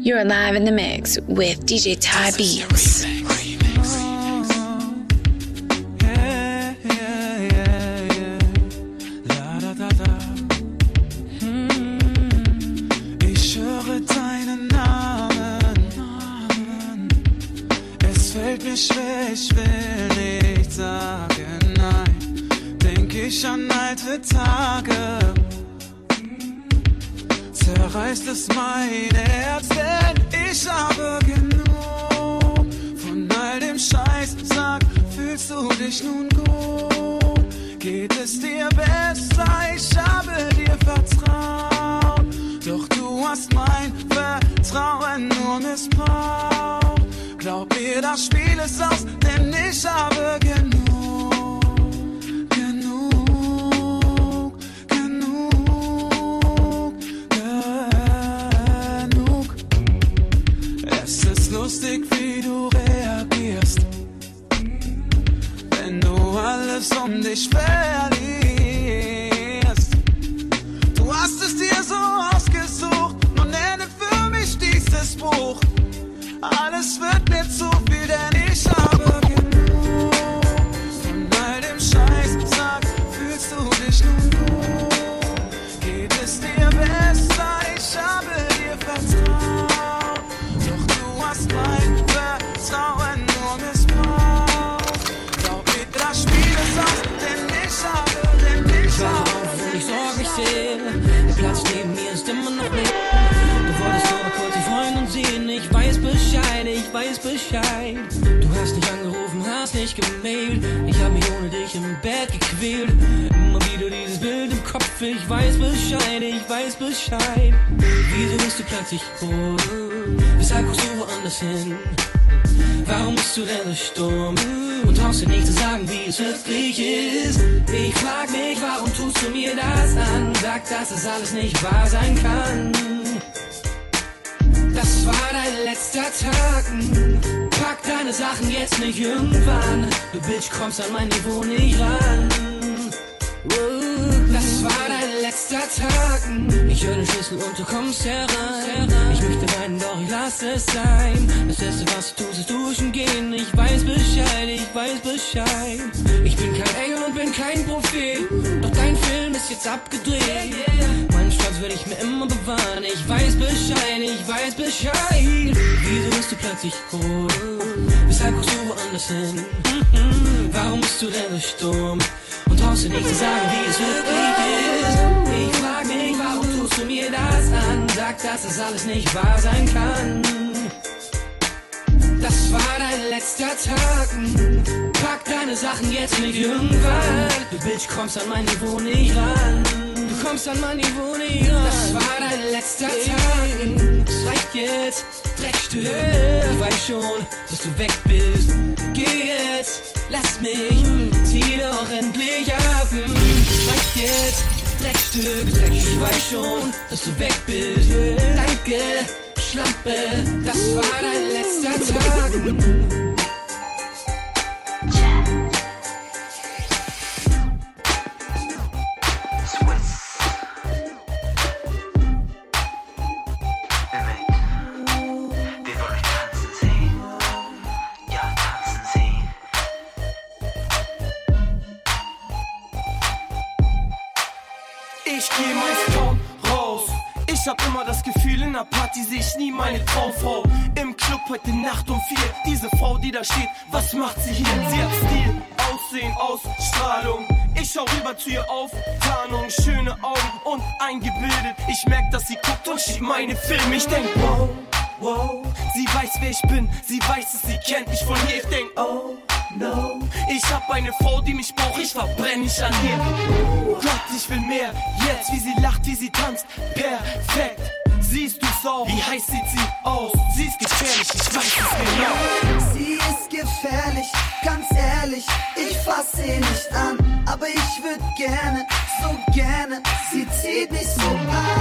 You're live in the mix with DJ Ty Beats. Pack deine Sachen jetzt nicht irgendwann. Du Bitch kommst an mein Niveau nicht ran. Das war dein letzter Tag. Ich höre den Schlüssel und du kommst herein. Ich möchte weinen, doch ich lass es sein. Das Erste, was du tust, ist duschen gehen. Ich weiß Bescheid, ich weiß Bescheid. Ich bin kein Engel und bin kein Prophet. Doch dein Film ist jetzt abgedreht. Werde ich mir immer bewahren. Ich weiß Bescheid, ich weiß Bescheid. Wieso bist du plötzlich rot? Weshalb guckst du woanders hin? Warum bist du denn so stumm? Und traust dir nicht zu sagen, wie es wirklich ist. Ich frag mich, warum tust du mir das an? Sag, dass es alles nicht wahr sein kann. Das war dein letzter Tag. Pack deine Sachen jetzt nicht irgendwann. Du Bitch kommst an mein Niveau nicht ran. Kommst an mein Niveau nicht ran. Das war dein letzter Tag. Es reicht jetzt, Dreckstück. Ich weiß schon, dass du weg bist. Geh jetzt, lass mich, zieh doch endlich ab. Es reicht jetzt, Dreckstück. Ich weiß schon, dass du weg bist. Danke, Schlampe, das war dein letzter Tag. Heute Nacht um vier. Diese Frau, die da steht, was macht sie hier? Sie hat Stil, Aussehen, Ausstrahlung. Ich schau rüber zu ihr auf, Tarnung, schöne Augen und eingebildet. Ich merk, dass sie guckt und schiebt meine Filme. Ich denk, wow, wow. Sie weiß, wer ich bin, sie weiß es, sie kennt mich von hier. Ich denk, oh, no. Ich hab eine Frau, die mich braucht, ich verbrenn nicht an ihr. Gott, ich will mehr. Jetzt, wie sie lacht, wie sie tanzt, perfekt. Siehst du's auch? Wie heiß sieht sie aus? Sie ist gefährlich, ich weiß es genau. Sie ist gefährlich, ganz ehrlich, ich fass sie nicht an. Aber ich würd gerne, so gerne, sie zieht mich so an.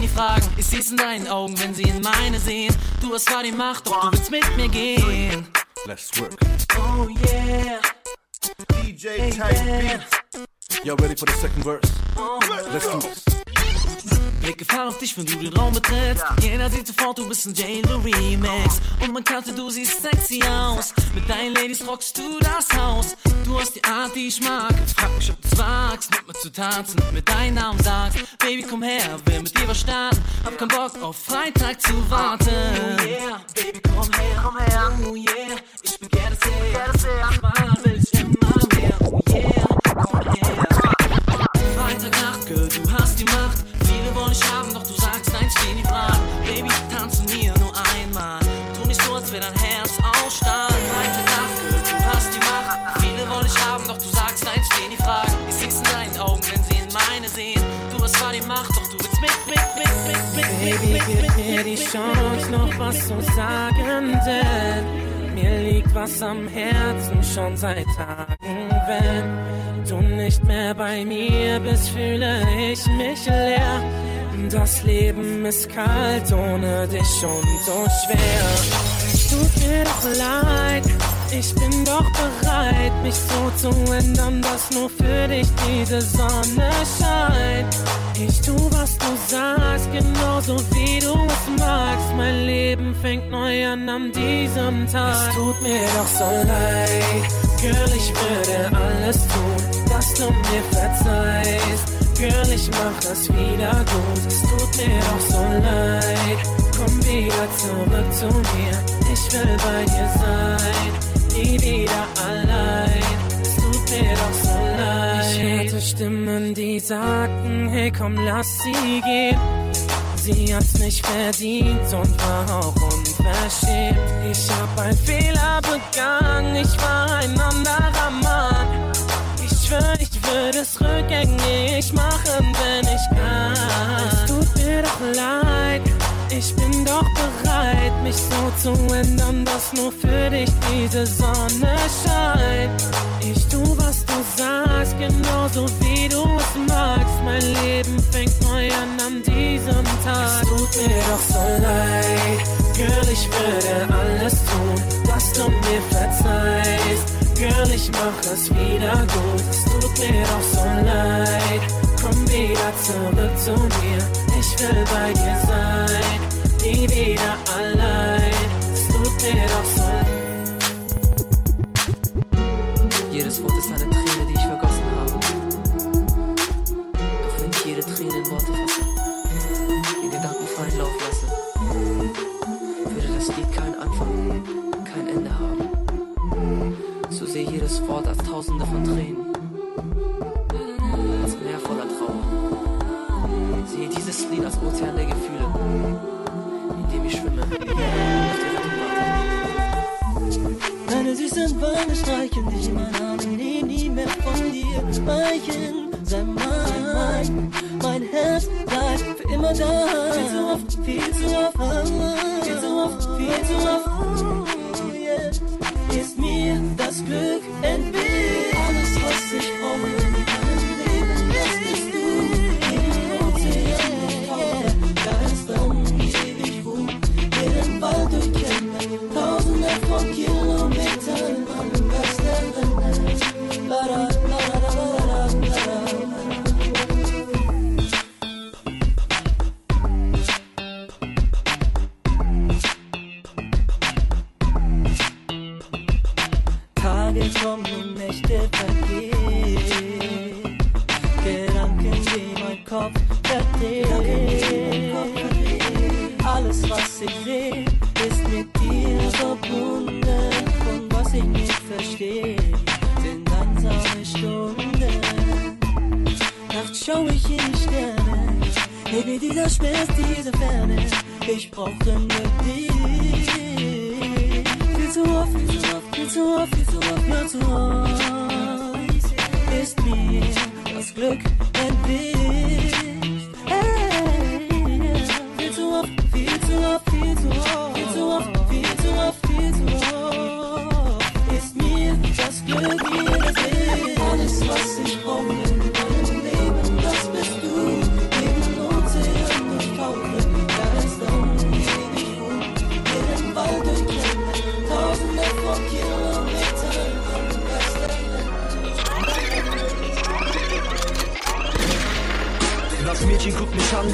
Bikini fragen. Ich sieh's in deinen Augen, wenn sie in meine sehen. Du hast zwar die Macht, doch du willst mit mir gehen. Let's work. Oh yeah. DJ Type Beat. Y'all ready for the second verse? Oh, Let's go. this. Blicke fallen auf dich, wenn du den Raum betrittst. Jeder sieht sofort, du bist ein Jane Remix. Und man kannte, du siehst sexy aus. Mit deinen Ladies rockst du das Haus. Du hast die Art, die ich mag. Frag mich, ob du's wagst, mit mir zu tanzen. Mit deinem Namen sagst, Baby, komm her, will mit dir was starten. Hab keinen Bock auf Freitag zu warten. Oh yeah, Baby, komm her, komm her. Oh yeah, ich begehre das sehr. Mal will ich immer mehr. Oh yeah, komm her. Dich haben, doch du sagst nein, steh nie fragen. Baby, tanze mir nur einmal. Tu nicht so, als wär dein Herz aus Stahl. Freitagnacht, Girl, du hast die Macht. Viele wollen dich haben, doch du sagst nein, steh nie fragen. Ich seh's in deinen Augen, wenn sie in meine sehen. Du hast zwar die Macht, doch du willst mit, mit, mit, mit, mit, Baby, mit, gib mit, mir die mit, mit, Chance, noch was zu sagen, denn mir liegt was am Herzen schon seit Tagen. Wenn du nicht mehr bei mir bist, fühle ich mich leer. Das Leben ist kalt ohne dich und so schwer. Tut mir doch leid, ich bin doch bereit, mich so zu ändern, dass nur für dich diese Sonne scheint. Ich tu, was du sagst, genauso wie du es magst. Mein Leben fängt neu an an diesem Tag. Es tut mir doch so leid, Girl, ich würde alles tun, dass du mir verzeihst. Girl, ich mach das wieder gut, es tut mir doch so leid. Komm wieder zurück zu mir, ich will bei dir sein, nie wieder allein. Es tut mir doch so leid. Ich hörte Stimmen, die sagten, hey komm, lass sie gehen. Sie hat's nicht verdient und war auch unverschämt. Ich hab einen Fehler begangen, ich war ein anderer Mann. Ich schwör, ich würde es rückgängig machen, wenn ich kann. Es tut mir doch leid, ich bin doch bereit, mich so zu ändern, dass nur für dich diese Sonne scheint. Ich tu, genauso wie du es magst. Mein Leben fängt neu an an diesem Tag. Es tut mir doch so leid, Girl, ich würde alles tun, dass du mir verzeihst. Girl, ich mach es wieder gut, es tut mir doch so leid. Komm wieder zurück zu mir, ich will bei dir sein, nie wieder allein. Ozean der Gefühle, in dem ich schwimme. Deine süßen Wangen streichen dich in meinen Armen, nehm nie mehr von dir weichen. Sei mein, mein Herz bleibt für immer da. Viel zu oft, viel zu oft, viel zu oft, viel zu oft.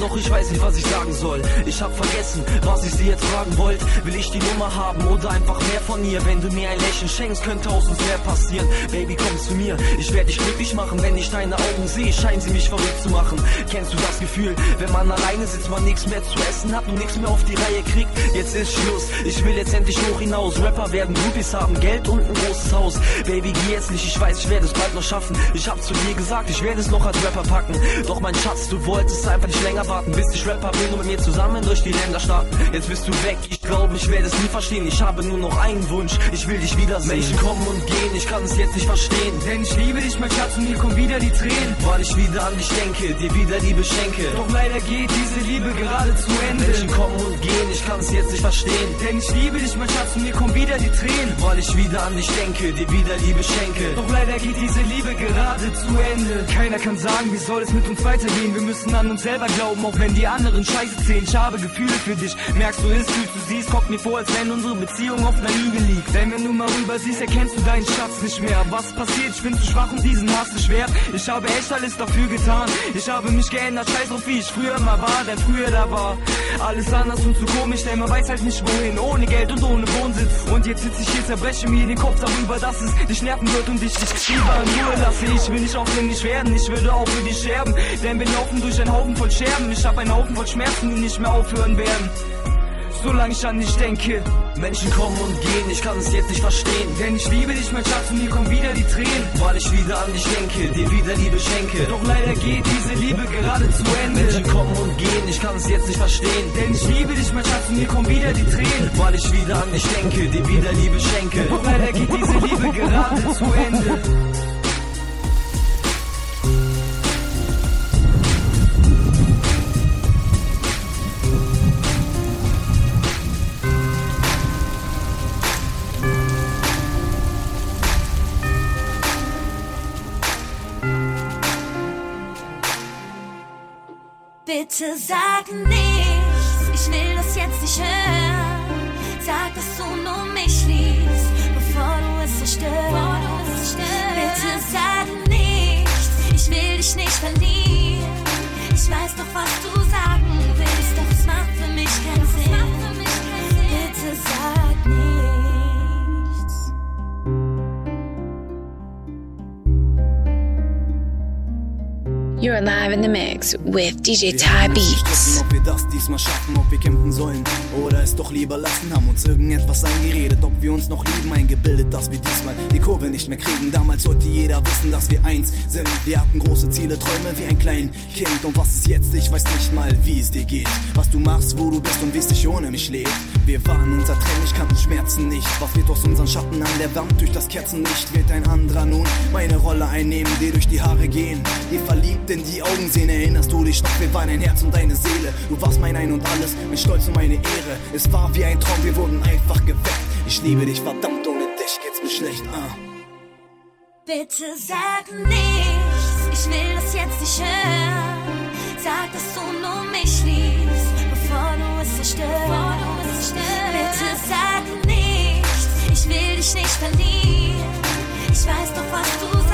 Doch ich weiß nicht, was ich sagen soll. Ich hab vergessen, was ich sie jetzt fragen wollte. Will ich die Nummer haben oder einfach mehr von ihr? Wenn du mir ein Lächeln schenkst, könnte aus uns mehr passieren. Baby, komm zu mir, ich werde dich glücklich machen. Wenn ich deine Augen sehe, scheinen sie mich verrückt zu machen. Kennst du das Gefühl, wenn man alleine sitzt, man nichts mehr zu essen hat und nichts mehr auf die Reihe kriegt? Jetzt ist Schluss, ich will jetzt endlich hoch hinaus. Rapper werden Groupies haben, Geld und ein großes Haus. Baby, geh jetzt nicht, ich weiß, ich werde es bald noch schaffen. Ich hab zu dir gesagt, ich werde es noch als Rapper packen. Doch mein Schatz, du wolltest einfach nicht länger warten, bis ich Rapper bin und mit mir zusammen durch die Länder starten. Jetzt bist du weg, ich glaube, ich werde es nie verstehen. Ich habe nur noch einen Wunsch, ich will dich wiedersehen. Menschen kommen und gehen, ich kann es jetzt nicht verstehen. Denn ich liebe dich, mein Schatz, und mir kommen wieder die Tränen. Weil ich wieder an dich denke, dir wieder Liebe schenke. Doch leider geht diese Liebe gerade zu Ende. Menschen kommen und gehen, ich kann es jetzt nicht verstehen. Denn ich liebe dich, mein Schatz, und mir kommen wieder die Tränen. Weil ich wieder an dich denke, dir wieder Liebe schenke. Doch leider geht diese Liebe gerade zu Ende. Keiner kann sagen, wie soll es mit uns weitergehen. Wir müssen an uns selber glauben, auch wenn die anderen Scheiße zählen. Ich habe Gefühle für dich. Merkst du es, fühlst du siehst, kommt mir vor, als wenn unsere Beziehung auf einer Lüge liegt. Denn wenn du mal rüber siehst, erkennst du deinen Schatz nicht mehr. Was passiert? Ich bin zu schwach, um diesen Hass zu schwer. Ich habe echt alles dafür getan. Ich habe mich geändert, scheiß drauf, wie ich früher mal war. Denn früher da war alles anders und zu komisch, denn man weiß halt nicht wohin. Ohne Geld und ohne Wohnsitz. Und jetzt sitze ich hier, zerbreche mir den Kopf darüber, dass es dich nerven wird und ich dich lieber in Ruhe lasse. Ich will nicht aufdringlich werden, ich würde auch für dich sterben. Denn wir laufen durch einen Haufen voll Scherben. Ich hab einen Haufen voll Schmerzen, die nicht mehr aufhören werden. Solange ich an dich denke. Menschen kommen und gehen, ich kann es jetzt nicht verstehen. Denn ich liebe dich, mein Schatz, und mir kommen wieder die Tränen. Weil ich wieder an dich denke, dir wieder Liebe schenke. Doch leider geht diese Liebe gerade zu Ende. Menschen kommen und gehen, ich kann es jetzt nicht verstehen. Denn ich liebe dich, mein Schatz, und mir kommen wieder die Tränen. Weil ich wieder an dich denke, dir wieder Liebe schenke. Doch leider geht diese Liebe gerade zu Ende. Bitte sag nichts, ich will das jetzt nicht hören. Sag, dass du nur mich liebst, bevor du es zerstörst. Bitte sag nichts, ich will dich nicht verlieren. Ich weiß doch, was du sagen willst, doch es macht für mich keinen Sinn. You're live in the mix with DJ Ty Beats. ob wir das diesmal schaffen, ob wir kämpfen sollen oder es doch lieber lassen, haben uns irgendetwas eingeredet, ob wir uns noch lieben, eingebildet, dass wir diesmal die Kurve nicht mehr kriegen. Damals sollte jeder wissen, dass wir eins sind. Wir hatten große Ziele, Träume wie ein kleines Kind. Und was ist jetzt? Ich weiß nicht mal, wie es dir geht. Was du machst, wo du bist und wie es dich ohne mich lebt. Wir waren unser Trennlich, kannten Schmerzen nicht. Was wird aus unseren Schatten an der Wand durch das Kerzenlicht? Wird ein anderer nun meine Rolle einnehmen, dir durch die Haare gehen, dir verliebt in die Augen sehen. Erinnerst du dich noch? Wir waren ein Herz und deine Seele. Du warst mein Ein und alles, mein Stolz und meine Ehre. Es war wie ein Traum, wir wurden einfach geweckt. Ich liebe dich, verdammt, ohne dich geht's mir schlecht. Ah. Bitte sag nichts, ich will das jetzt nicht hören. Sag, dass du nur mich liebst, bevor du es zerstörst. Bitte sag nichts, ich will dich nicht verlieren. Ich weiß doch, was du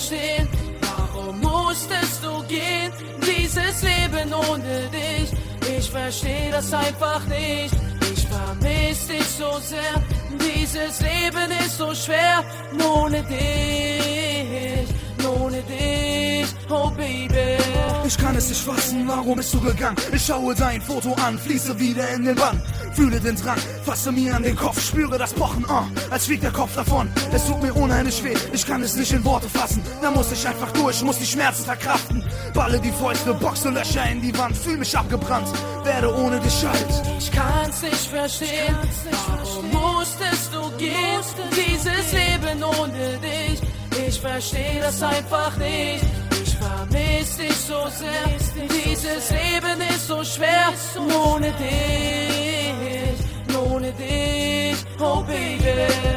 verstehen, warum musstest du gehen? Dieses Leben ohne dich, ich versteh das einfach nicht. Ich vermiss dich so sehr, dieses Leben ist so schwer, ohne dich, ohne dich, oh Baby. Ich kann es nicht fassen, warum bist du gegangen? Ich schaue dein Foto an, fließe wieder in den Bann. Fühle den Drang, fasse mir an den Kopf, spüre das Pochen, uh, als fliegt der Kopf davon. Es tut mir unheimlich weh, ich kann es nicht in Worte fassen. Da muss ich einfach durch, muss die Schmerzen verkraften. Balle die Fäuste, boxe Löcher in die Wand, fühl mich abgebrannt, werde ohne dich alt. Ich kann's nicht verstehen, warum musstest du gehen? Dieses Leben ohne dich, ich versteh das einfach nicht. Ich vermiss dich so sehr, dieses Leben ist so schwer, ohne dich, ohne dich, Oh Baby.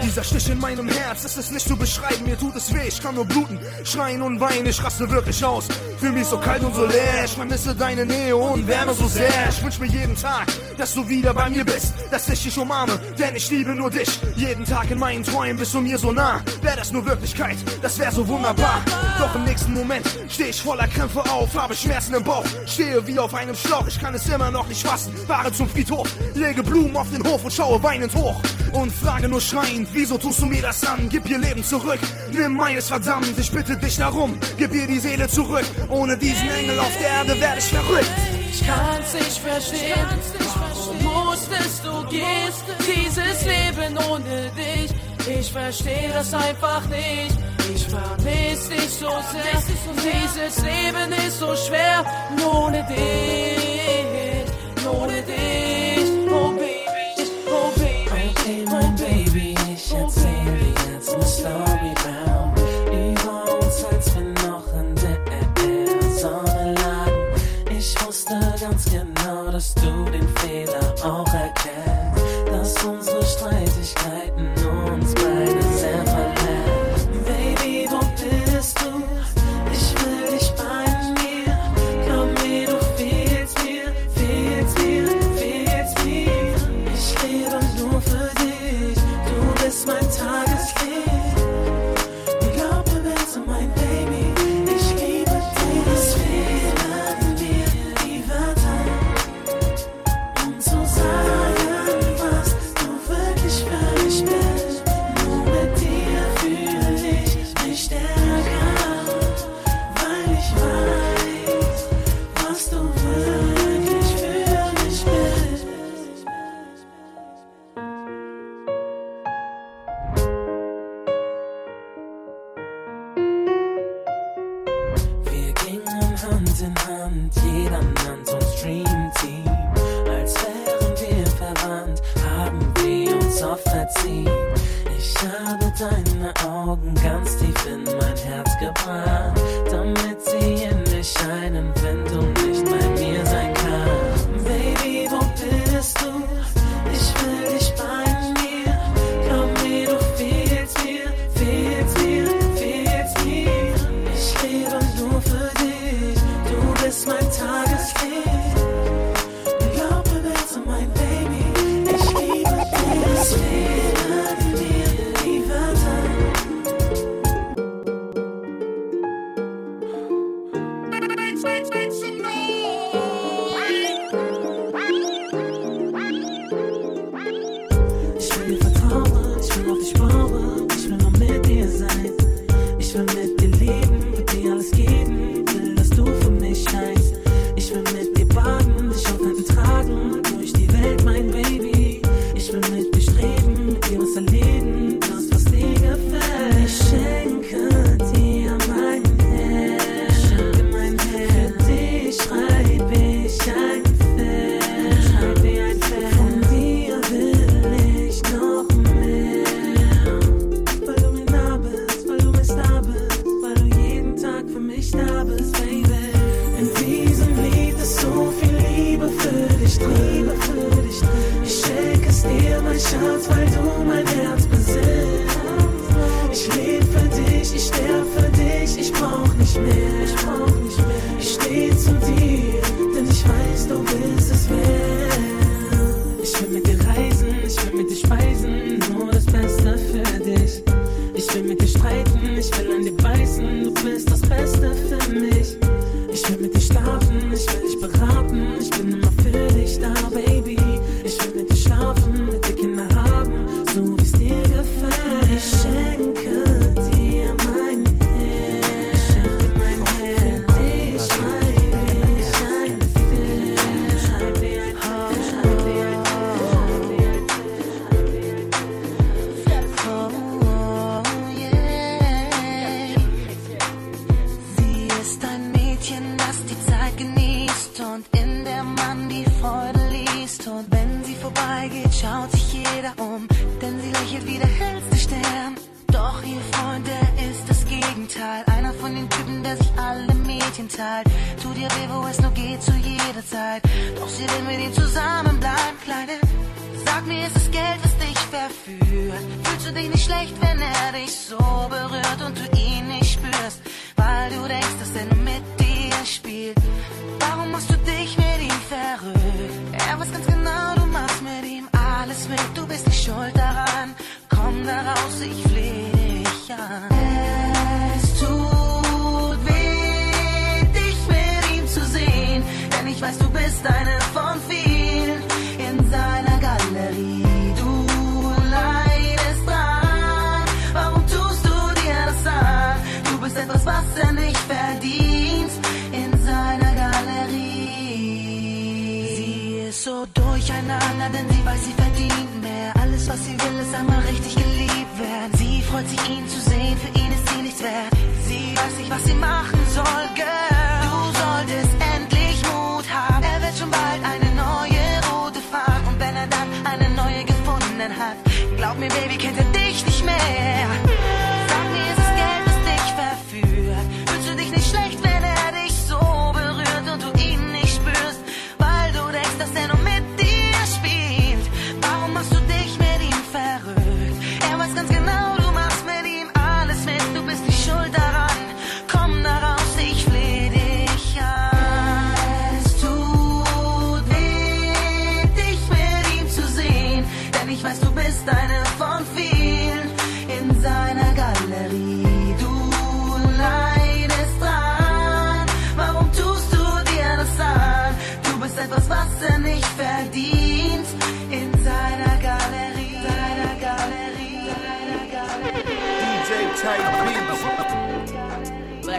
Dieser Stich in meinem Herz, es ist nicht zu beschreiben, mir tut es weh, ich kann nur bluten, schreien und weinen, ich raste wirklich aus. Fühl mich so kalt und so leer, ich vermisse deine Nähe und Wärme so sehr. Ich wünsch mir jeden Tag, dass du wieder bei mir bist, dass ich dich umarme, denn ich liebe nur dich. Jeden Tag in meinen Träumen bist du mir so nah, Wäre das nur Wirklichkeit, das wäre so wunderbar. Doch im nächsten Moment stehe ich voller Krämpfe auf, habe Schmerzen im Bauch, stehe wie auf einem Schlauch, ich kann es immer noch nicht fassen. Fahre zum Friedhof, lege Blumen auf den Hof und schaue weinend hoch und frage nur schreiend, wieso tust du mir das an? Gib ihr Leben zurück, nimm meines verdammt, ich bitte dich darum, gib ihr die Seele zurück. Ohne diesen Engel auf der Erde werde ich verrückt. Ich kann's nicht verstehen, warum musstest du gehst, dieses Leben ohne dich. Ich verstehe das einfach nicht. Ich vermisse dich so sehr. Dieses Leben ist so schwer, ohne dich, ohne dich. machst du den Fehler auch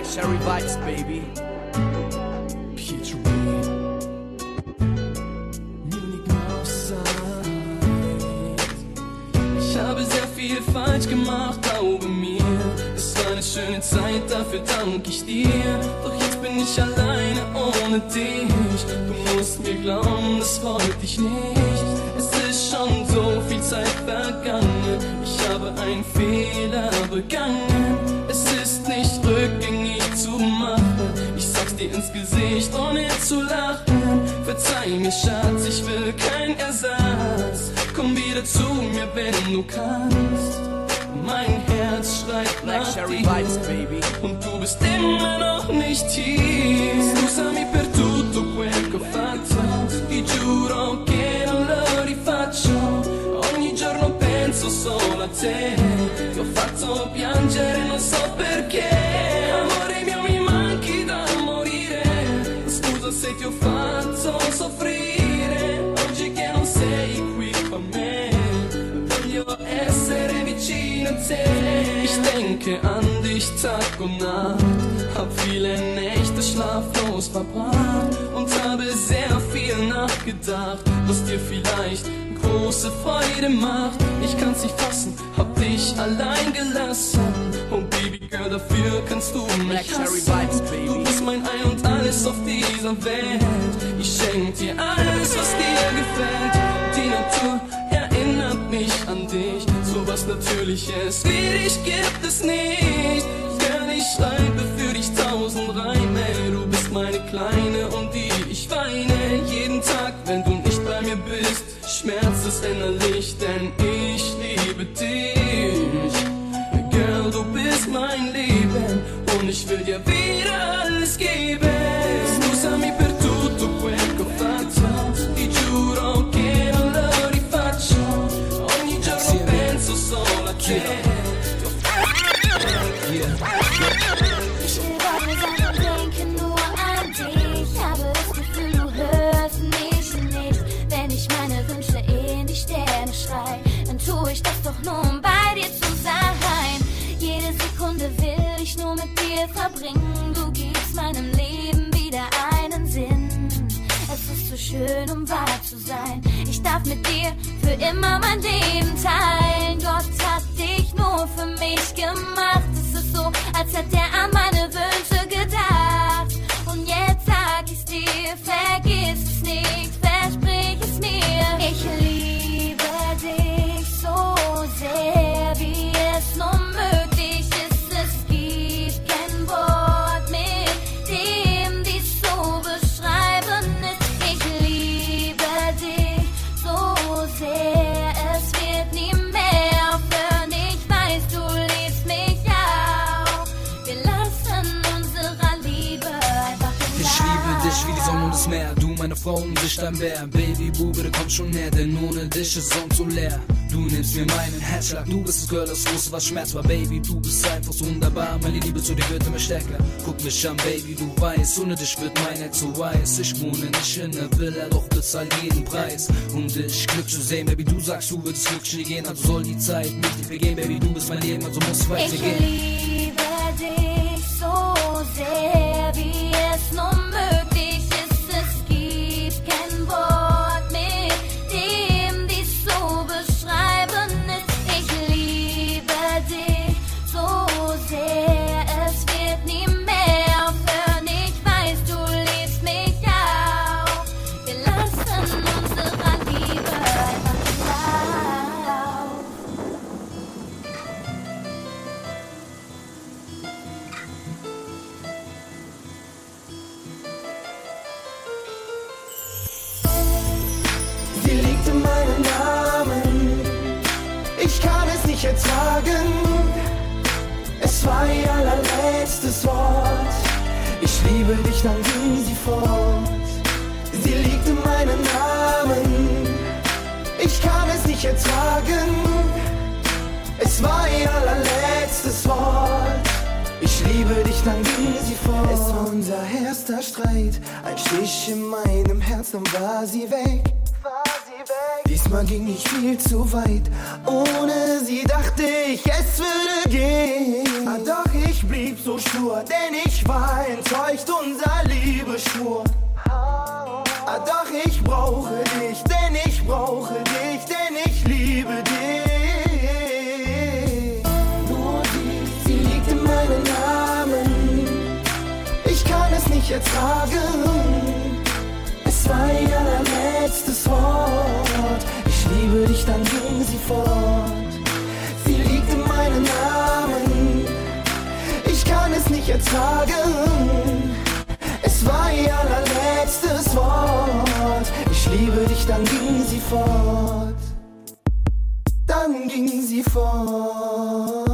Black Cherry Vibes, baby. Munich Outside. Ich habe sehr viel falsch gemacht, glaube mir. Es war eine schöne Zeit, dafür danke ich dir. Doch jetzt bin ich alleine ohne dich. Du musst mir glauben, das wollte ich nicht. Es ist schon so viel Zeit vergangen. Ich habe einen Fehler begangen. Es ist nicht rückgängig dir ins Gesicht, ohne zu lachen. Verzeih mir, Schatz, ich will kein Ersatz. Komm wieder zu mir, wenn du kannst. Mein Herz schreit nach Cherry dir. Vibes, baby. Und du bist immer noch nicht hier. Scusami per tutto quel che ho fatto. Ti giuro che non lo rifaccio. Ogni giorno penso solo a te. Ti ho fatto piangere, non so perché. Soffrire. Oggi che non sei qui con me. Voglio essere vicino a te. Ich denke an dich Tag und Nacht. Hab viele Nächte schlaflos verbracht und habe sehr viel nachgedacht, was dir vielleicht große Freude macht. Ich kann's nicht fassen, dich allein gelassen. Und Baby Girl, dafür kannst du mich hassen. Du bist mein Ein und Alles auf dieser Welt. Ich schenk dir alles, was dir gefällt. Die Natur erinnert mich an dich. So was Natürliches wie dich gibt es nicht. Girl, ich schreibe für dich tausend Reime. Du bist meine Kleine, um die ich weine. Jeden Tag, wenn du nicht bei mir bist, schmerzt es innerlich, denn ich ich will dir wieder alles geben. Scusami per tutto quel che ho fatto, ti giuro che non lo rifaccio. Ogni giorno penso solo a te. Mit dir für immer mein Leben teilen. Gott hat dich nur für mich gemacht. Es ist so, als hätte er an Dein Bär. Du kommst schon näher, denn ohne dich ist Sonne so leer. Du nimmst mir meinen Herzschlag, du bist das Girl, das wusste, was Schmerz war. Baby, du bist einfach so wunderbar. Meine Liebe zu dir wird immer stärker. Guck mich an, Baby, du weißt, ohne dich wird mein Herz so weiß. Ich wohne nicht in der Villa, doch bezahl jeden Preis. Und ich Glück zu sehen, Baby, du sagst, du würdest glücklich gehen. Also soll die Zeit nicht dir vergehen, Baby, du bist mein Leben, also muss weitergehen. Liebe dich, dann ging sie fort. Es war unser erster Streit. Ein Stich in meinem Herz, dann war sie weg. Diesmal ging ich viel zu weit. Ohne sie dachte ich, es würde gehen. Ah, doch ich blieb so stur, denn ich war enttäuscht, unser Liebe schwur. Ah, doch ich brauche dich, denn ich brauche dich, denn ertragen. Es war ihr allerletztes Wort. Ich liebe dich, dann ging sie fort. Sie liegt in meinem Namen. Ich kann es nicht ertragen. Es war ihr allerletztes Wort. Ich liebe dich, dann ging sie fort. Dann ging sie fort.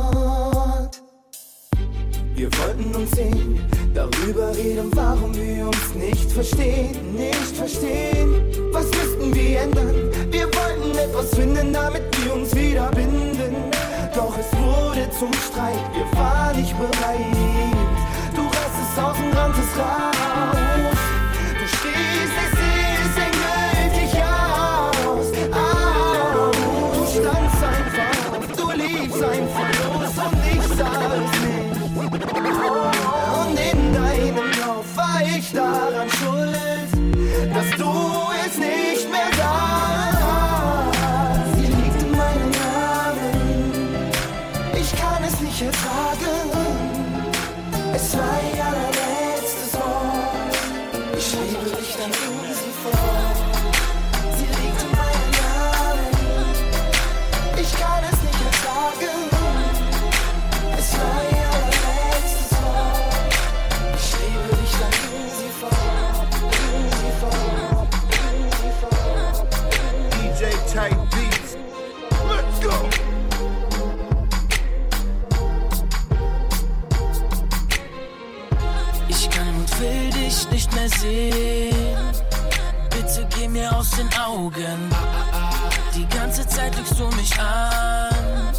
Wir wollten uns sehen, darüber reden, warum wir uns nicht verstehen, nicht verstehen. Was müssten wir ändern? Wir wollten etwas finden, damit wir uns wieder binden. Doch es wurde zum Streit, wir waren nicht bereit. Du reißt es aus und rannst es aus den Augen. Die ganze Zeit lügst du mich an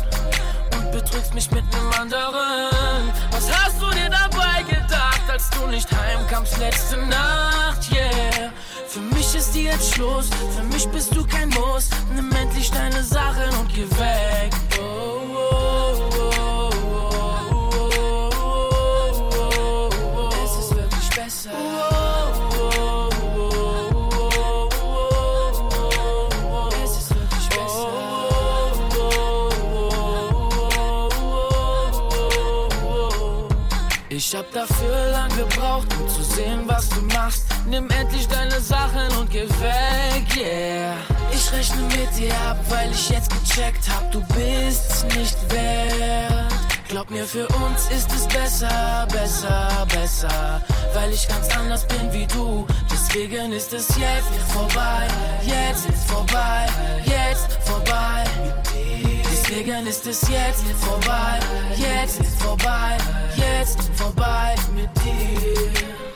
und betrügst mich mit nem anderen. Was hast du dir dabei gedacht, als du nicht heimkamst letzte Nacht? Yeah. Für mich ist die jetzt Schluss, für mich bist du kein Muss. Nimm endlich deine Sachen und geh weg. Oh, Ich hab dafür lang gebraucht, um zu sehen, was du machst. Nimm endlich deine Sachen und geh weg, yeah. Ich rechne mit dir ab, weil ich jetzt gecheckt hab, du bist's nicht wert. Glaub mir, für uns ist es besser, besser, besser. Weil ich ganz anders bin wie du. Deswegen ist es jetzt vorbei, jetzt vorbei, jetzt vorbei. Deswegen ist es jetzt vorbei, jetzt vorbei, jetzt vorbei mit dir.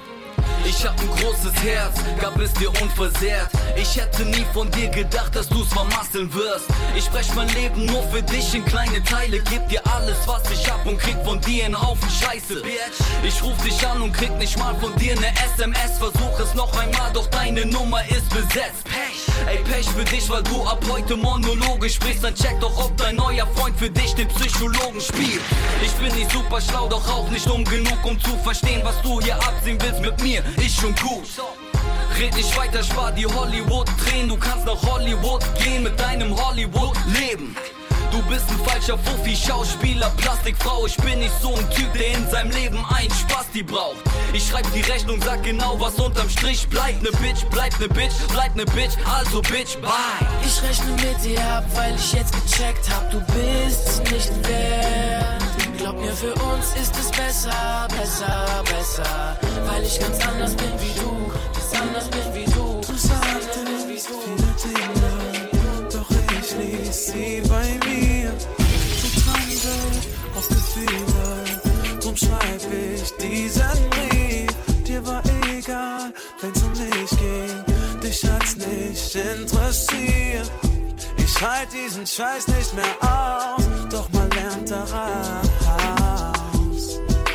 Ich hab ein großes Herz, gab es dir unversehrt. Ich hätte nie von dir gedacht, dass du's vermasseln wirst. Ich sprech mein Leben nur für dich in kleine Teile. Geb dir alles, was ich hab und krieg von dir einen Haufen Scheiße. Ich ruf dich an und krieg nicht mal von dir ne SMS. Versuch es noch einmal, doch deine Nummer ist besetzt. Ey, Pech für dich, weil du ab heute Monologe sprichst. Dann check doch, ob dein neuer Freund für dich den Psychologen spielt. Ich bin nicht super schlau, doch auch nicht um genug, um zu verstehen, was du hier abziehen willst mit mir. Schon gut. Red nicht weiter, spar die Hollywood-Tränen. Du kannst nach Hollywood gehen mit deinem Hollywood-Leben. Du bist ein falscher Fuffi, Schauspieler, Plastikfrau. Ich bin nicht so ein Typ, der in seinem Leben einen Spasti braucht. Ich schreib die Rechnung, sag genau, was unterm Strich bleibt. Ne Bitch, bleibt ne Bitch, bleibt ne Bitch, also Bitch, bye. Ich rechne mit dir ab, weil ich jetzt gecheckt hab, du bist nicht wert. Glaub mir, für uns ist es besser, besser, besser. Weil ich ganz anders bin wie du, ganz anders bin wie du. Du sagtest viele Dinge, doch ich ließ sie bei mir. Sie trandet auf Gefühle, drum schreib ich diesen halt diesen Scheiß nicht mehr aus, doch man lernt daraus.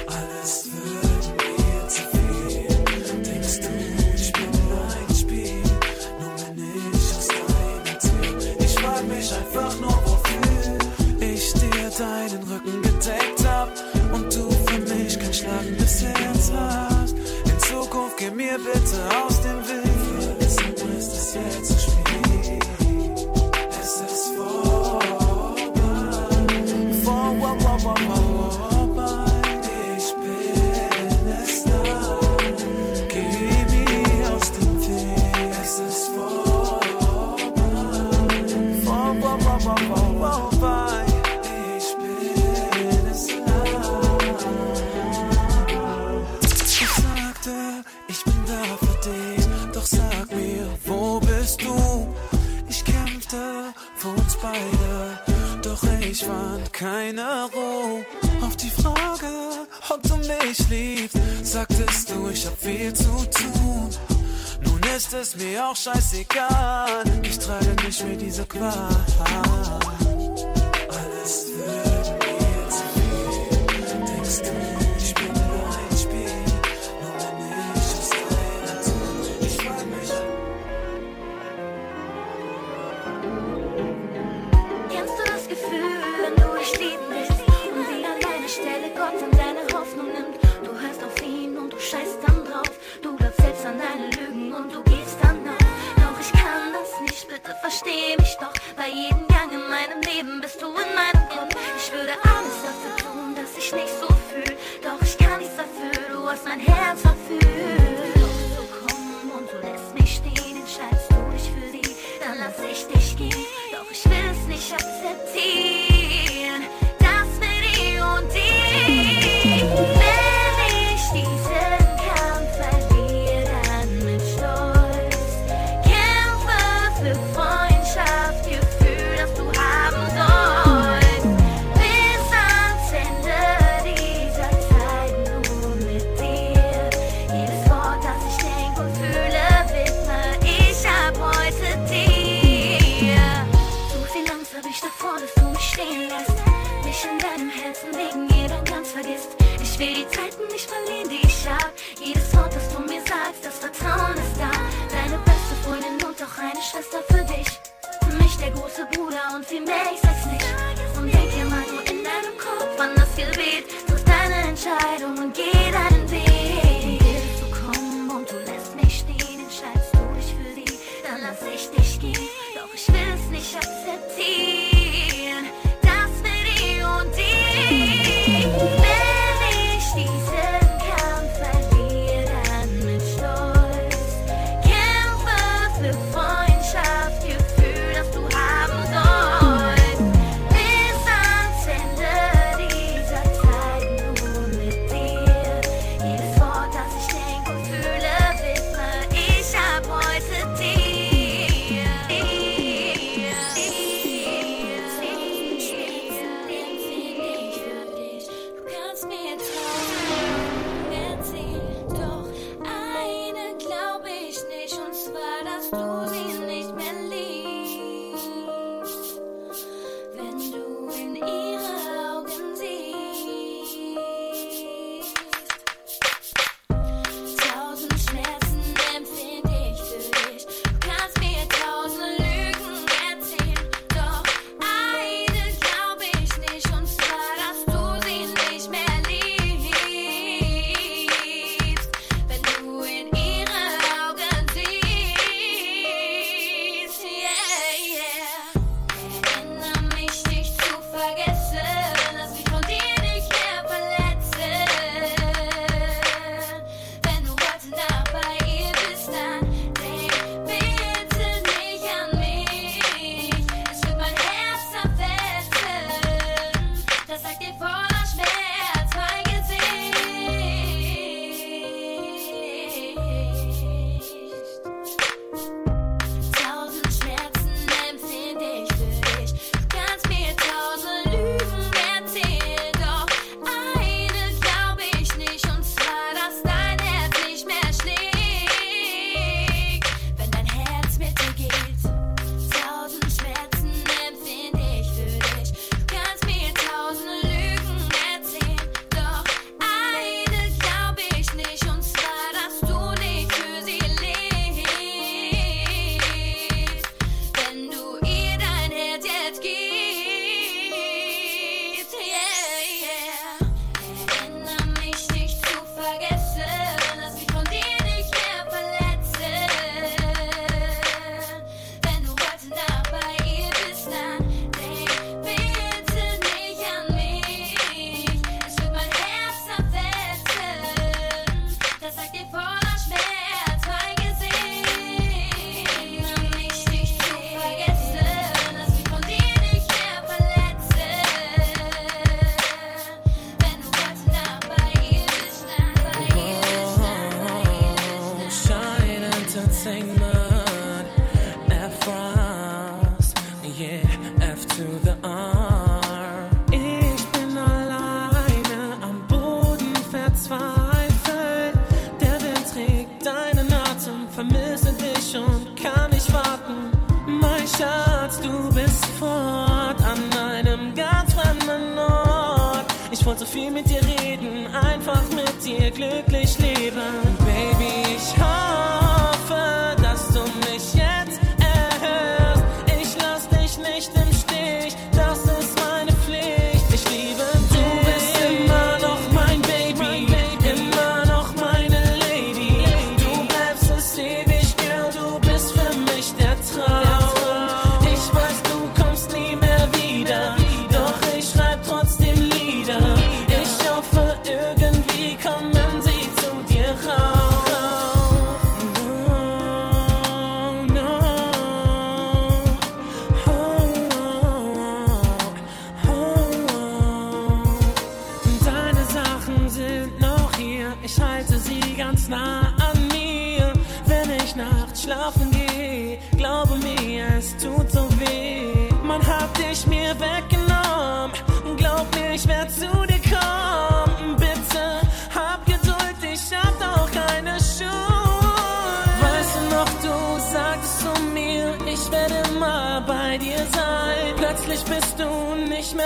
Alles wird mir zu viel. Denkst du, ich bin ein Spiel? Nur wenn ich aus deiner Tür. Ich frag mich einfach nur, wofür ich dir deinen Rücken gedeckt hab und du für mich kein schlagendes Herz hast. In Zukunft geh mir bitte aus dem Weg. Es ist es jetzt ist mir auch scheißegal, ich trage nicht mehr diese Qual.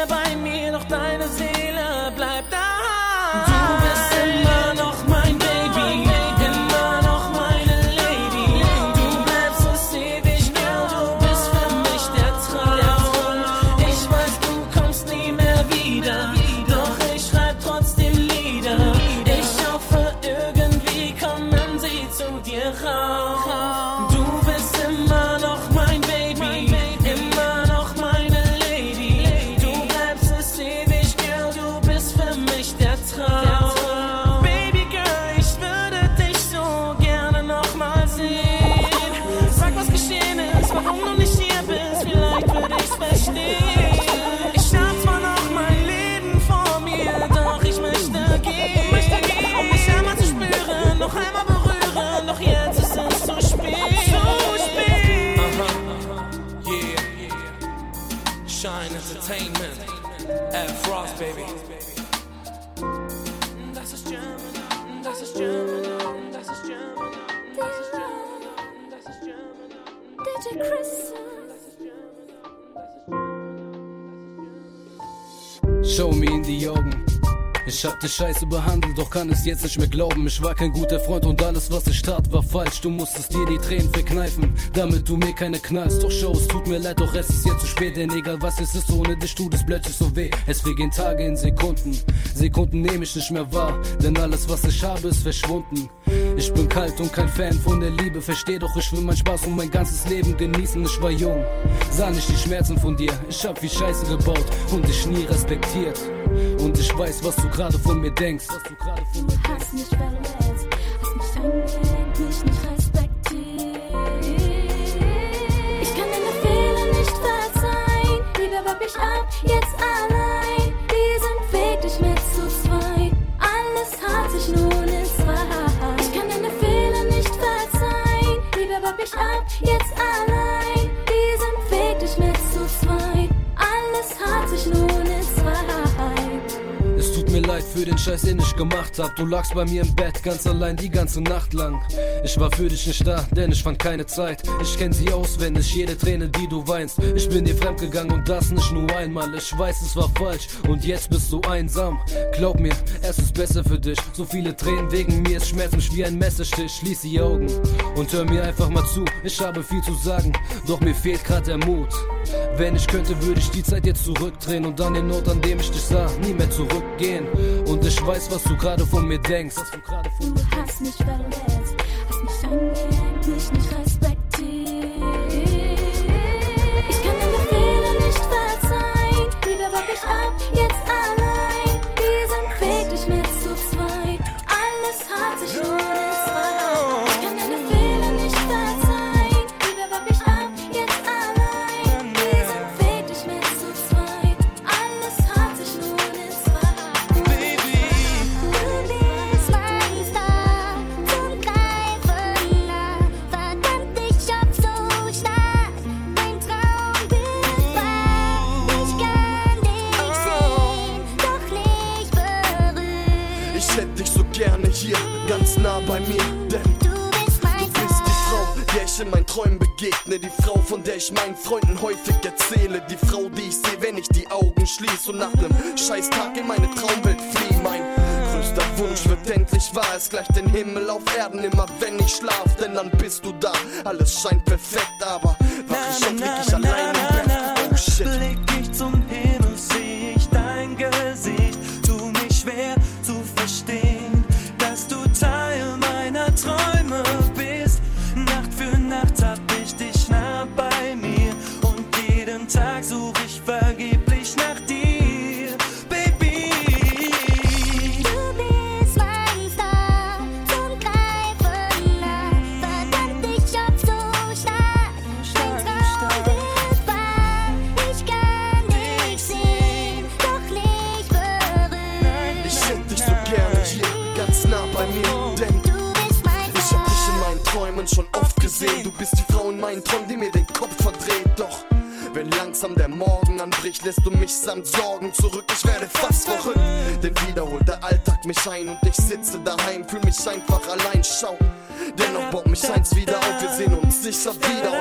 Bei mir, doch deine Seele bleibt da. Ich hab dich scheiße behandelt, doch kann es jetzt nicht mehr glauben. Ich war kein guter Freund und alles, was ich tat, war falsch. Du musstest dir die Tränen verkneifen, damit du mir keine knallst. Doch schau, es tut mir leid, doch es ist jetzt zu spät. Denn egal was es ist, ohne dich tut es plötzlich so weh. Es vergehen Tage in Sekunden. Sekunden nehme ich nicht mehr wahr, denn alles, was ich habe, ist verschwunden. Ich bin kalt und kein Fan von der Liebe. Versteh doch, ich will meinen Spaß und mein ganzes Leben genießen. Ich war jung, sah nicht die Schmerzen von dir. Ich hab wie Scheiße gebaut und dich nie respektiert. Und ich weiß, was du gerade von mir denkst. Du Hast mich verletzt, hast mich angehängt, für den Scheiß, den ich gemacht hab. Du lagst bei mir im Bett, ganz allein die ganze Nacht lang. Ich war für dich nicht da, denn ich fand keine Zeit. Ich kenn sie auswendig, jede Träne, die du weinst. Ich bin dir fremdgegangen und das nicht nur einmal. Ich weiß, es war falsch und jetzt bist du einsam. Glaub mir, es ist besser für dich. So viele Tränen wegen mir, es schmerzt mich wie ein Messerstich. Schließ die Augen und hör mir einfach mal zu. Ich habe viel zu sagen, doch mir fehlt grad der Mut. Wenn ich könnte, würde ich die Zeit jetzt zurückdrehen und an den Ort, an dem ich dich sah, nie mehr zurückgehen. Und ich weiß, was du gerade von mir denkst. Du hast mich verletzt, hast mich angehängt, mich nicht respektiert. Gleicht den Himmel auf Erden immer, wenn ich schlaf. Denn dann bist du da. Alles scheint und ich sitze daheim, fühl mich einfach allein. Schau, dennoch baut mich eins wieder auf. Wir sehen uns sicher wieder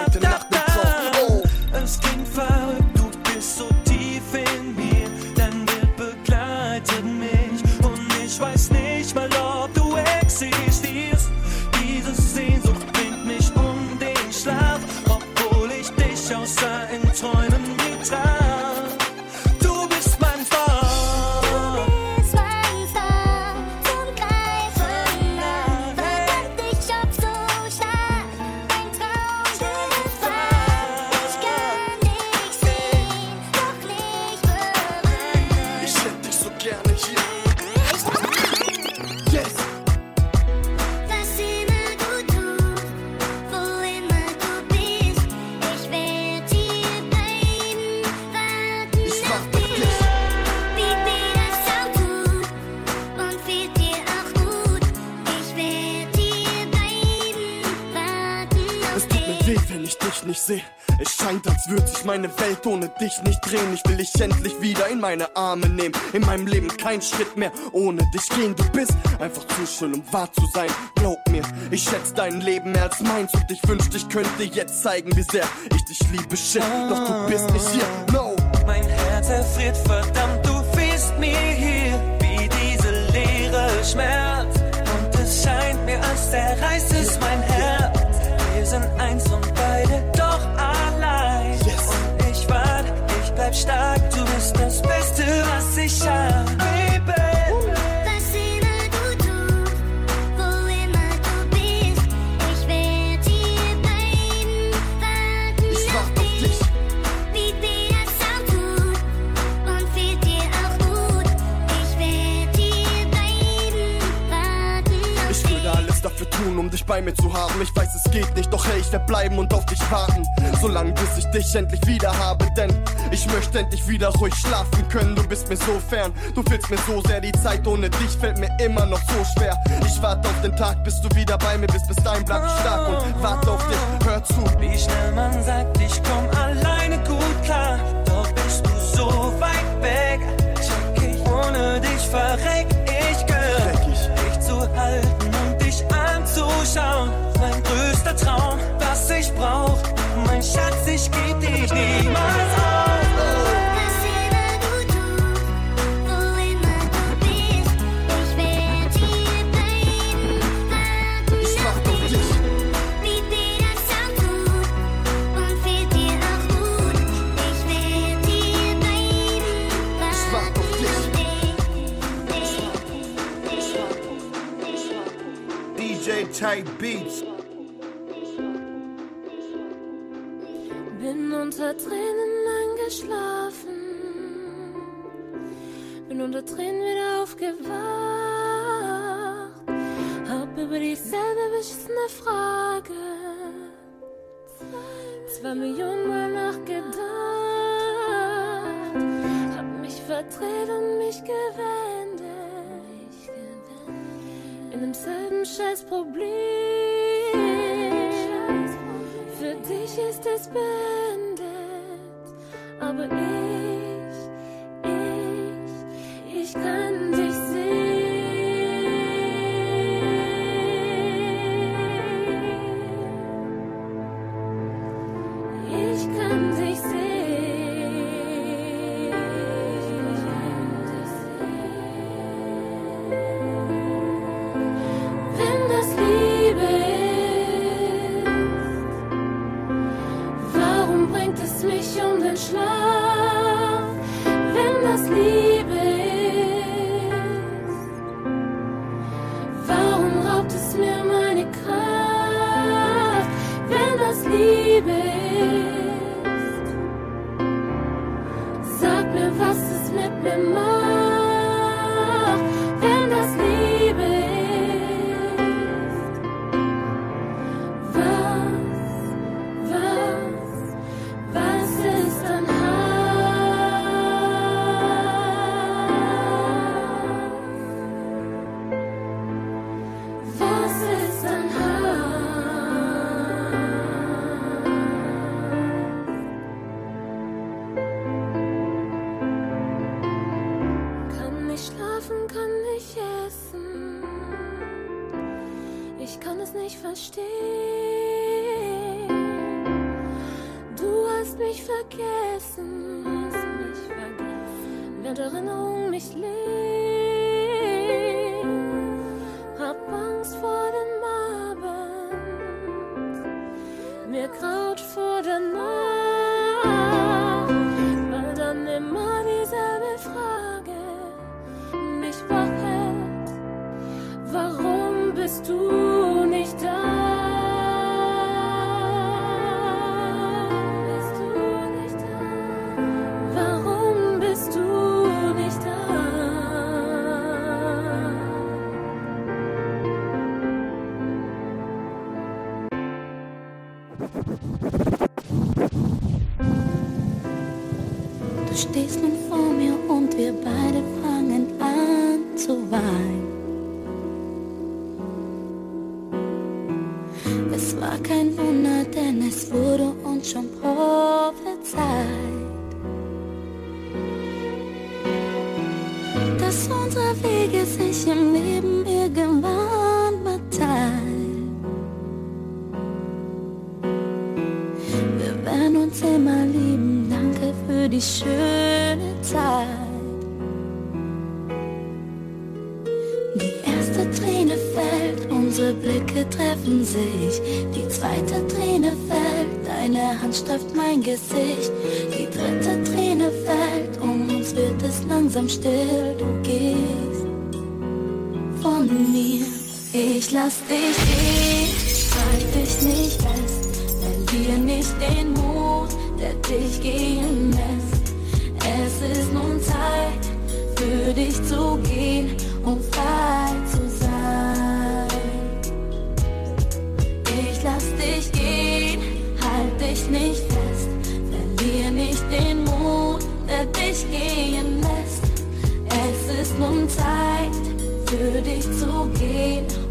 Arme nehmen. In meinem Leben kein Schritt mehr ohne dich gehen. Du bist einfach zu schön, um wahr zu sein. Glaub mir, ich schätze dein Leben mehr als meins. Und ich wünschte, ich könnte jetzt zeigen, wie sehr ich dich liebe. Shit, doch du bist nicht hier. No! Mein Herz erfriert, verdammt, du fehlst mir hier, wie diese Leere schmerzt. Und es scheint mir, als zerreißt es mein Herz. Wir sind eins und beide doch allein. Und ich warte, ich bleib stark, du bist das Beste, was ich bei mir zu haben. Ich weiß, es geht nicht, doch hey, ich werd bleiben und auf dich warten. Solange bis ich dich endlich wieder habe, denn ich möchte endlich wieder ruhig schlafen können. Du bist mir so fern, du fehlst mir so sehr. Die Zeit ohne dich fällt mir immer noch so schwer. Ich warte auf den Tag, bis du wieder bei mir bist. Bis dahin bleib ich stark und warte auf dich. Hör zu. Wie schnell man sagt, ich komm alleine gut klar. Doch bist du so weit weg. Check ich, ohne dich verreck anzuschauen. Mein größter Traum, was ich brauch. Mein Schatz, ich geb dich niemals auf. Type Beats. Bin unter Tränen eingeschlafen, bin unter Tränen wieder aufgewacht, hab über dieselbe beschissene Frage. Zwei Millionen Mal nachgedacht, hab mich verdreht und mich gewendet, in demselben Scheißproblem. Für dich ist es beendet, aber ich, ich, ich kann dich Liebe. Sag mir, was es mit mir macht. langsam still, du gehst von mir. Ich lass dich gehen, halt dich nicht fest, verlier nicht den Mut, der dich gehen lässt. Es ist nun Zeit für dich zu gehen, und frei zu sein. Ich lass dich gehen, halt dich nicht fest, verlier nicht den Mut, der dich gehen lässt ist nun Zeit für dich zu gehen.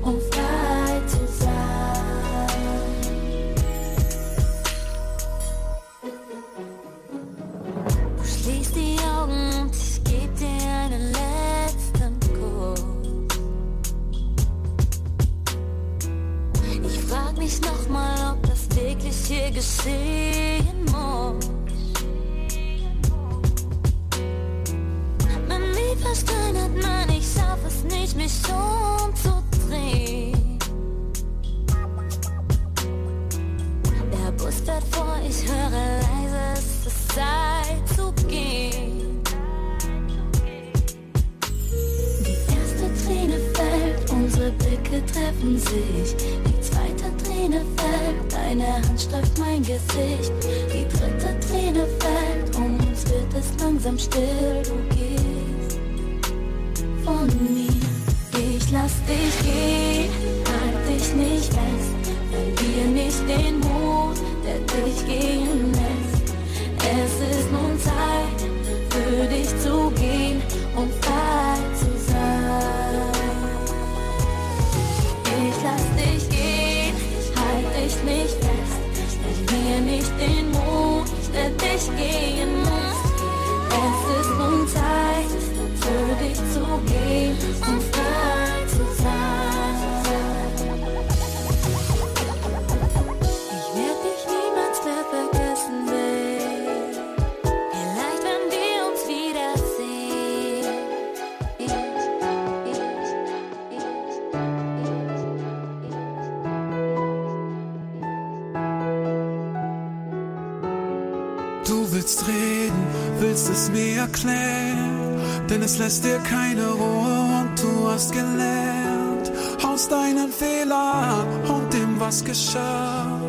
Du willst reden, willst es mir erklären, denn es lässt dir keine Ruhe und du hast gelernt aus deinen Fehlern und dem, was geschah.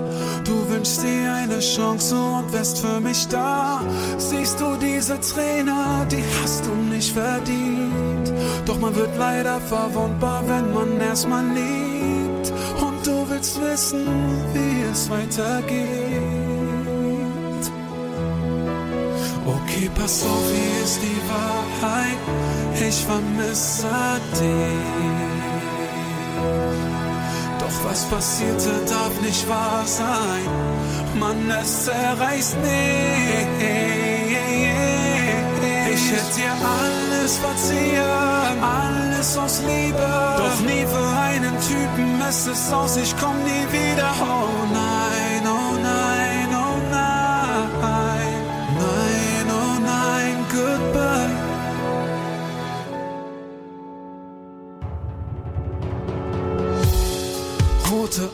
Du wünschst dir eine Chance und wärst für mich da. Siehst du diese Trainer, die hast du nicht verdient. Doch man wird leider verwundbar, wenn man erstmal liebt. Und du willst wissen, wie es weitergeht. Okay, pass auf, wie ist die Wahrheit? Ich vermisse dich. Doch was passierte, darf nicht wahr sein. Mann, es zerreißt mich. Ich hätte dir alles verziehen, alles aus Liebe. Doch nie für einen Typen ist es aus, ich komm nie wieder.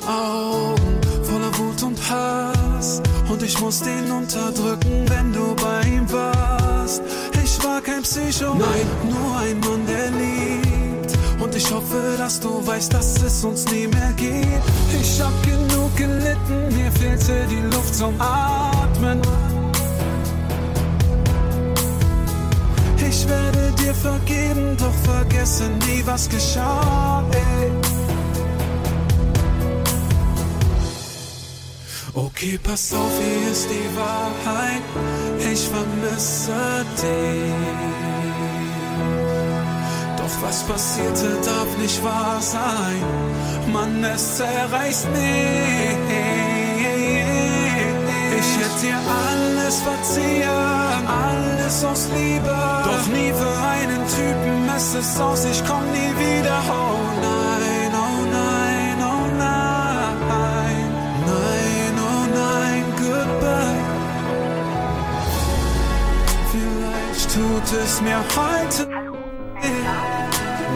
Augen voller Wut und Hass. Und ich muss den unterdrücken, wenn du bei ihm warst. Ich war kein Psycho, nein, nur ein Mann, der liebt. Und ich hoffe, dass du weißt, dass es uns nie mehr gibt. Ich hab genug gelitten, mir fehlte die Luft zum Atmen. Ich werde dir vergeben, doch vergesse nie, was geschah. Ey. Okay, pass auf, hier ist die Wahrheit. Ich vermisse dich. Doch was passierte, darf nicht wahr sein. Mann, es zerreißt mich. Ich hätte dir alles verziehen, alles aus Liebe. Doch nie für einen Typen ist es aus, ich komm nie wieder. Oh tut es mir heute.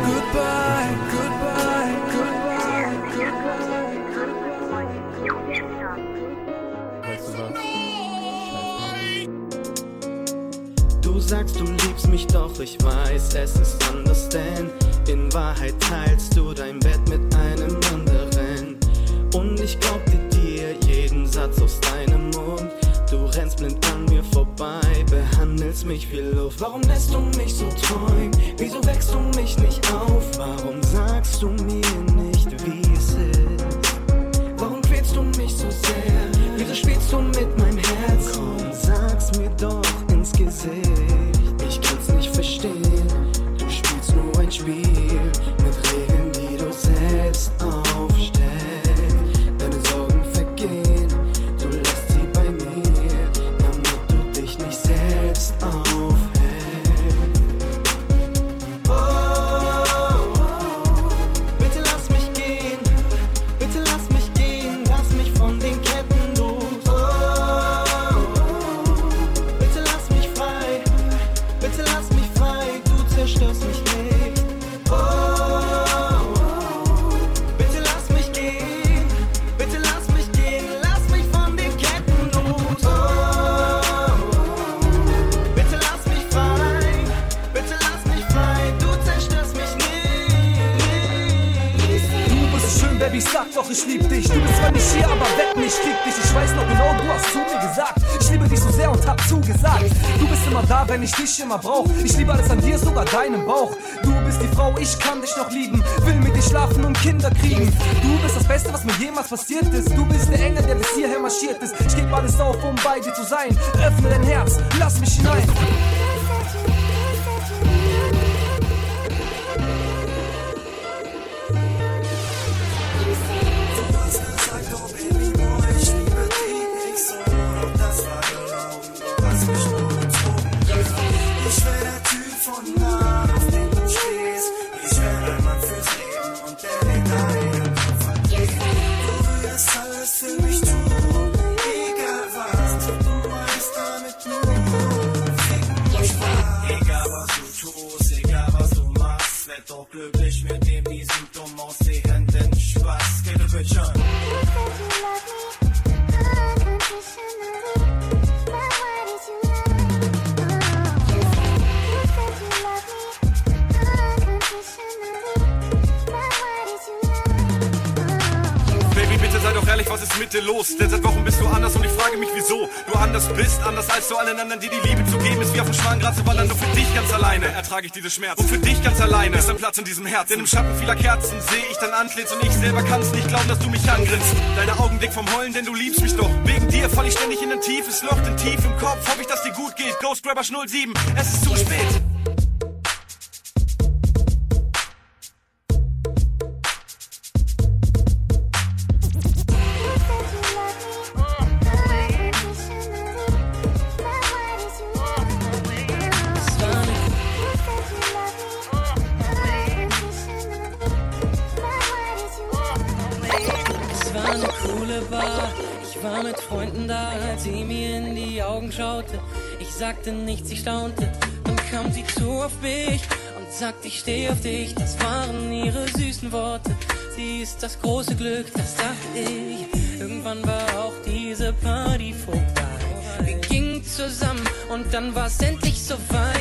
Goodbye, goodbye, goodbye, Du sagst, du liebst mich, doch ich weiß, es ist anders, denn in Wahrheit teilst du dein Bett mit einem anderen. Und ich glaubte dir jeden Satz aus deinem Mund. Du rennst blind an mir vorbei, behandelst mich wie Luft. Warum lässt du mich so träumen? Wieso wächst du mich nicht auf? Warum sagst du mir nicht, wie es ist? Warum quälst du mich so sehr? Wieso spielst du mit meinem Herz? Komm, sag's mir doch ins Gesicht. Wenn ich dich immer brauch. Ich liebe alles an dir, sogar deinen Bauch. Du bist die Frau, ich kann dich noch lieben. Will mit dir schlafen und Kinder kriegen. Du bist das Beste, was mir jemals passiert ist. Du bist der Engel, der bis hierher marschiert ist. Ich geb alles auf, um bei dir zu sein. Öffne dein Herz, lass mich hinein. glücklich mit dem, die Symptome aus den Händen. Spaß, keine Bitcher. Baby, bitte sei doch ehrlich, was ist mit dir los? Denn seit Wochen bist du anders und ich frage mich wieso anders bist, anders als zu allen anderen, die die Liebe zu geben ist wie auf dem schmalen Grat zu wandern. Nur für dich ganz alleine ertrage ich diese Schmerzen und für dich ganz alleine ist ein Platz in diesem Herz. Denn im Schatten vieler Kerzen sehe ich dein Antlitz und ich selber kann's nicht glauben, dass du mich angrinst. Deine Augen dick vom Heulen, denn du liebst mich doch. Wegen dir fall ich ständig in ein tiefes Loch, denn tief im Kopf hoffe ich, dass dir gut geht. Ghost Grabber 07, es ist zu spät. Und sagte, ich stehe auf dich. Das waren ihre süßen Worte. Sie ist das große Glück, das dachte ich. Irgendwann war auch diese Party vorbei. Wir gingen zusammen und dann war's endlich so weit.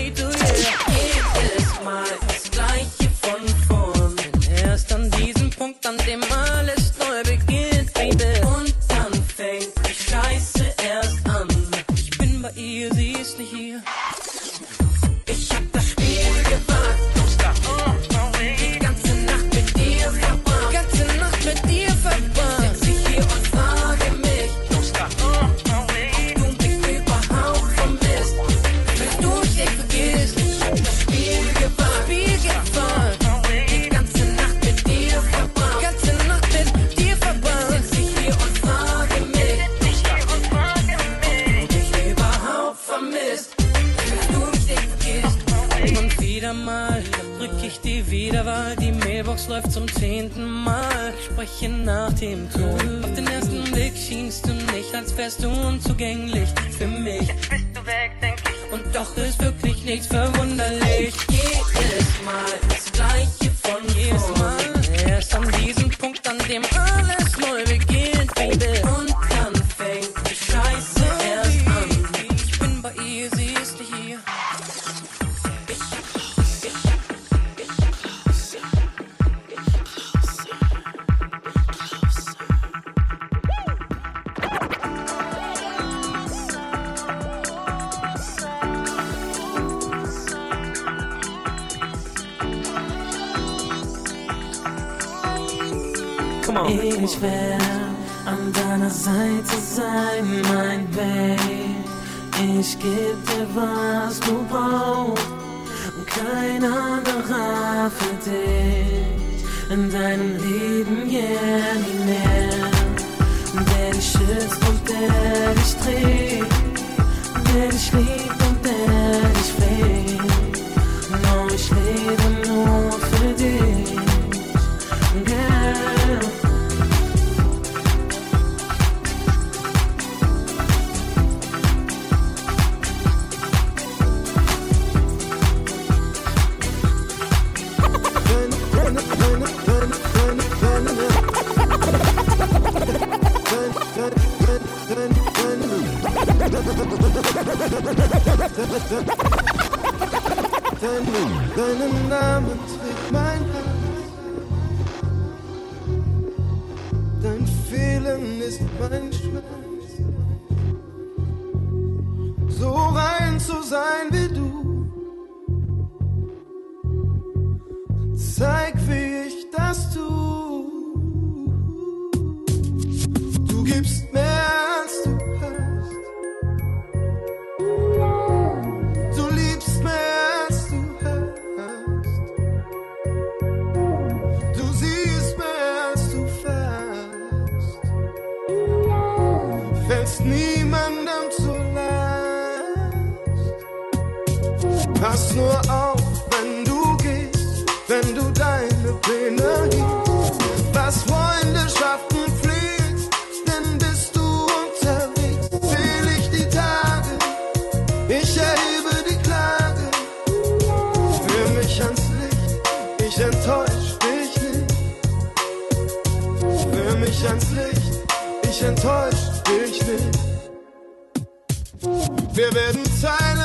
Die Wiederwahl. Die Mailbox läuft zum zehnten Mal. Spreche nach dem Ton. Auf den ersten Blick schienst du nicht, als wärst du unzugänglich für mich. Bist du weg, denk ich. Und doch ist wirklich nichts verwunderlich. Jedes Mal das Gleiche von jedes Mal. Erst an diesem Punkt, an dem alles Pass nur auf, wenn du gehst, wenn du deine Pläne hielst. Was Freundschaften pflegt, denn bist du unterwegs. Zähl ich die Tage, ich erhebe die Klage. Führ mich ans Licht, ich enttäusch dich nicht. Führ mich ans Licht, ich enttäusch dich nicht. Wir werden teilen,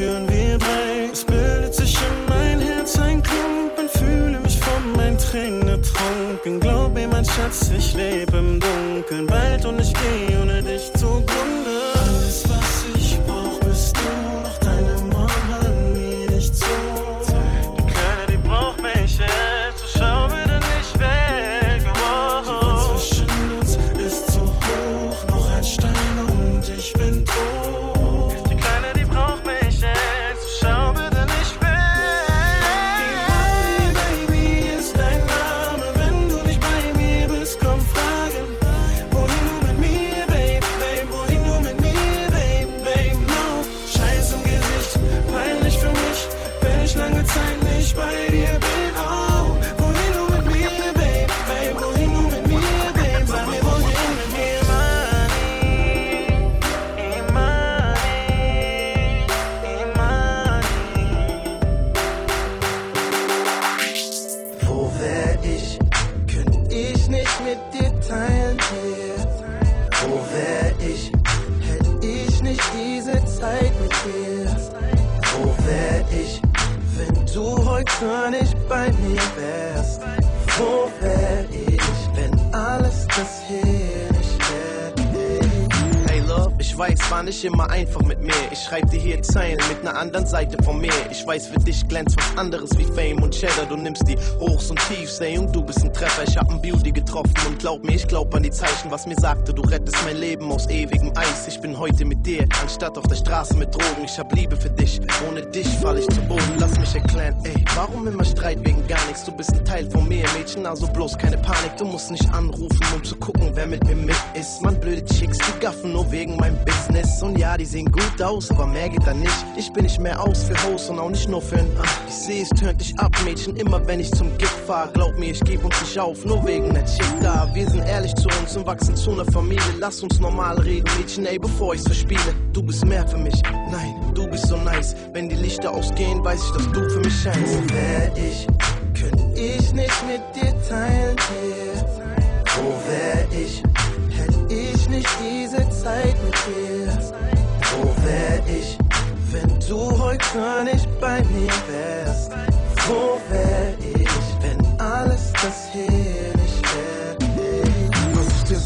führen wir drei. Es bildet sich in mein Herz ein Klumpen, fühle mich von meinen Tränen ertrunken. Glaub mir, mein Schatz, ich lebe im Dunkeln bald und ich geh glaub an die Zeichen, was mir sagte. Du rettest mein Leben aus ewigem Eis. Ich bin heute mit dir, anstatt auf der Straße mit Drogen. Ich hab Liebe für dich, ohne dich fall ich zu Boden. Lass mich erklären, ey, warum immer Streit wegen gar nichts? Du bist ein Teil von mir, Mädchen, also bloß keine Panik. Du musst nicht anrufen, um zu gucken, wer mit mir mit ist. Man, blöde Chicks, die gaffen nur wegen meinem Business. Und ja, die sehen gut aus, aber mehr geht da nicht. Ich bin nicht mehr aus für Hoes und auch nicht nur für ein ah. Ich seh, es tönt dich ab, Mädchen, immer wenn ich zum Gift fahr. Glaub mir, ich geb uns nicht auf, nur wegen der Chick da. Wir sind ehrlich zu uns und wachsen zu einer Familie. Lass uns normal reden, Mädchen, ey, bevor ich's verspiele. Du bist mehr für mich, nein, du bist so nice. Wenn die Lichter ausgehen, weiß ich, dass du für mich scheinst. Wär ich? Könnt ich nicht mit dir teilen hier. Wo wär ich? Hätt ich nicht diese Zeit mit dir. Wo wär ich? Wenn du heute nicht bei mir wärst. Wo wär ich? Wenn alles das hier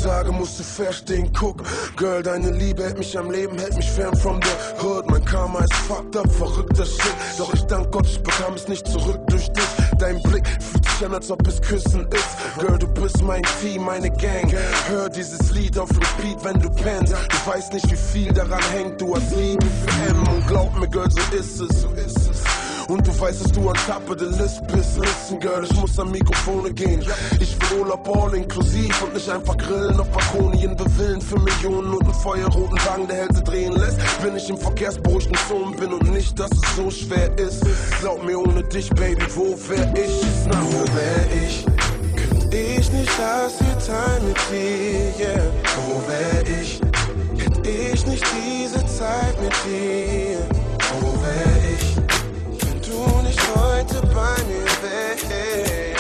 sage, musst du verstehen, guck. Girl, deine Liebe hält mich am Leben, hält mich fern from the hood. Mein Karma ist fucked up, verrückter Shit. Doch ich dank Gott, ich bekam es nicht zurück durch dich. Dein Blick fühlt sich an, als ob es Küssen ist. Girl, du bist mein Team, meine Gang. Hör dieses Lied auf Repeat, wenn du pennst. Du weißt nicht, wie viel daran hängt. Du hast Liebe für M und glaub mir, Girl, so ist es. So ist es. Und du weißt, dass du on top of the list bist. Listen, Girl, ich muss an Mikrofone gehen. Ich will Urlaub all inklusiv und nicht einfach grillen auf Balkonien. Bewillen für Millionen und einen feuerroten Wagen, der Hälse drehen lässt. Wenn ich im verkehrsberuhigten Zone bin und nicht, dass es so schwer ist. Glaub mir, ohne dich, Baby, wo wär ich? Na, wo wär ich? Könnte ich nicht das hier teilen mit dir, yeah. Wo wär ich? Hätte ich nicht diese Zeit mit dir, wo wär ich? Wenn du nicht heute bei mir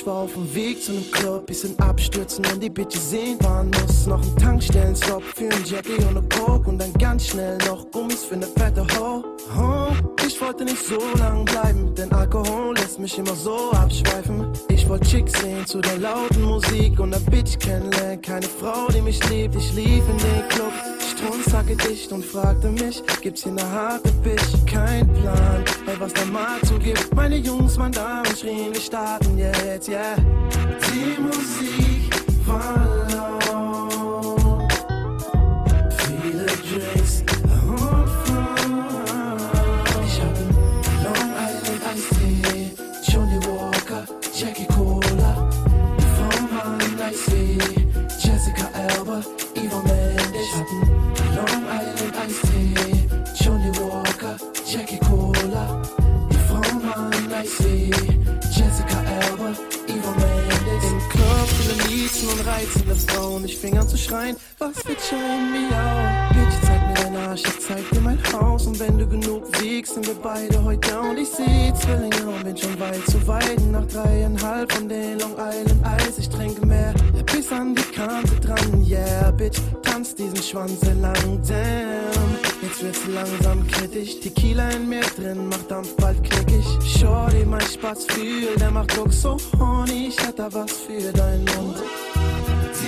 ich war auf dem Weg zu nem Club. Bisschen abstürzen und die Bitches sehen waren muss. Noch ein Tankstellenstop für ein Jackie und ne Coke. Und dann ganz schnell noch Gummis für ne fette Ho. Oh, ich wollte nicht so lang bleiben, denn Alkohol lässt mich immer so abschweifen. Ich wollte Chicks sehen zu der lauten Musik und ne Bitch kennenlernen. Keine Frau, die mich liebt, ich lief in den Club. Strunzacke dicht und fragte mich, gibt's hier ne harte Bitch? Kein Plan, ey, was da mal zugibt. Meine Jungs, meine Damen schrien, wir starten jetzt, yeah. Die Musik schreien, was wird me out? Bitch, zeig mir deinen Arsch, ich zeig dir mein Haus. Und wenn du genug wiegst, sind wir beide heute down. Ich seh Zwillinge und bin schon weit zu weit. Nach dreieinhalb von den Long Island Eis, ich trinke mehr. Bis an die Kante dran, yeah, Bitch, tanz diesen Schwanz entlang, damn. Jetzt wird's langsam kritisch, Tequila in mir drin, macht Dampf bald knickig. Shorty, mein Spaß fühl, der macht Druck so horny, ich hätte was für deinen Mund.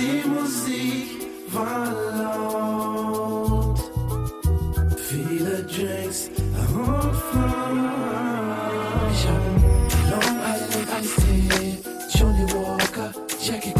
die Musik war laut. Viele Drinks und Frauen. Ich hab Long Island Ice Tea, Johnny Walker, Jackie